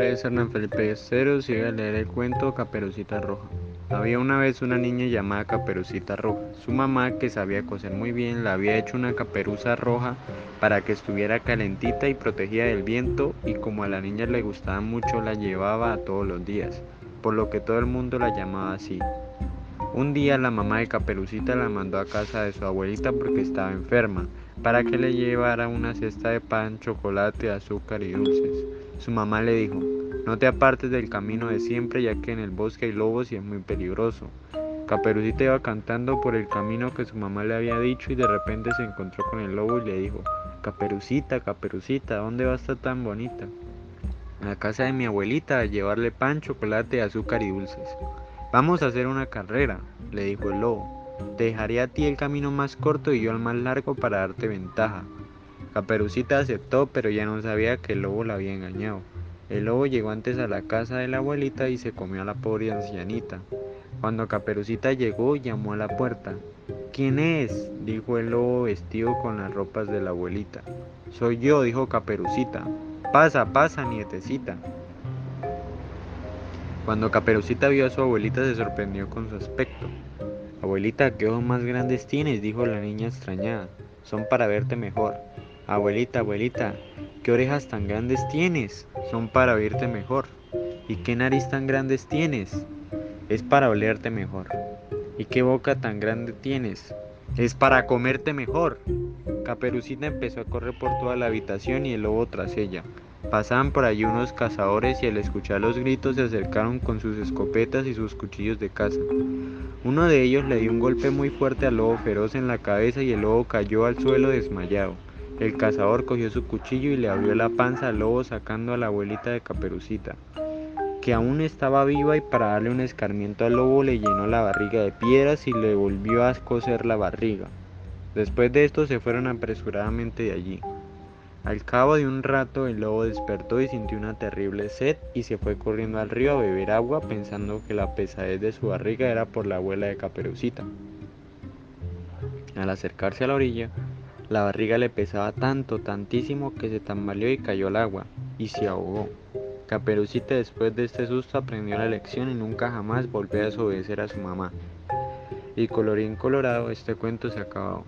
es Hernán Felipe Ceros y voy a leer el cuento Caperucita Roja. Había una vez una niña llamada Caperucita Roja. Su mamá, que sabía coser muy bien, le había hecho una caperuza roja para que estuviera calentita y protegida del viento y como a la niña le gustaba mucho la llevaba todos los días, por lo que todo el mundo la llamaba así. Un día la mamá de Caperucita la mandó a casa de su abuelita porque estaba enferma, para que le llevara una cesta de pan, chocolate, azúcar y dulces. Su mamá le dijo, no te apartes del camino de siempre ya que en el bosque hay lobos y es muy peligroso. Caperucita iba cantando por el camino que su mamá le había dicho y de repente se encontró con el lobo y le dijo, Caperucita, Caperucita, ¿dónde va a estar tan bonita? A la casa de mi abuelita a llevarle pan, chocolate, azúcar y dulces. Vamos a hacer una carrera, le dijo el lobo. Dejaré a ti el camino más corto y yo el más largo para darte ventaja. Caperucita aceptó, pero ya no sabía que el lobo la había engañado. El lobo llegó antes a la casa de la abuelita y se comió a la pobre ancianita. Cuando Caperucita llegó, llamó a la puerta. ¿Quién es? dijo el lobo vestido con las ropas de la abuelita. Soy yo, dijo Caperucita. Pasa, pasa, nietecita. Cuando Caperucita vio a su abuelita se sorprendió con su aspecto. Abuelita, ¿qué ojos más grandes tienes? dijo la niña extrañada. Son para verte mejor. Abuelita, abuelita, ¿qué orejas tan grandes tienes? Son para oírte mejor. ¿Y qué nariz tan grandes tienes? Es para olerte mejor. ¿Y qué boca tan grande tienes? Es para comerte mejor. Caperucita empezó a correr por toda la habitación y el lobo tras ella. Pasaban por allí unos cazadores y al escuchar los gritos se acercaron con sus escopetas y sus cuchillos de caza. Uno de ellos le dio un golpe muy fuerte al lobo feroz en la cabeza y el lobo cayó al suelo desmayado. El cazador cogió su cuchillo y le abrió la panza al lobo sacando a la abuelita de Caperucita, que aún estaba viva y para darle un escarmiento al lobo le llenó la barriga de piedras y le volvió a coser la barriga. Después de esto se fueron apresuradamente de allí. Al cabo de un rato el lobo despertó y sintió una terrible sed y se fue corriendo al río a beber agua pensando que la pesadez de su barriga era por la abuela de Caperucita. Al acercarse a la orilla, la barriga le pesaba tanto, tantísimo que se tambaleó y cayó al agua y se ahogó. Caperucita después de este susto aprendió la lección y nunca jamás volvió a desobedecer a su mamá. Y colorín colorado, este cuento se acabado.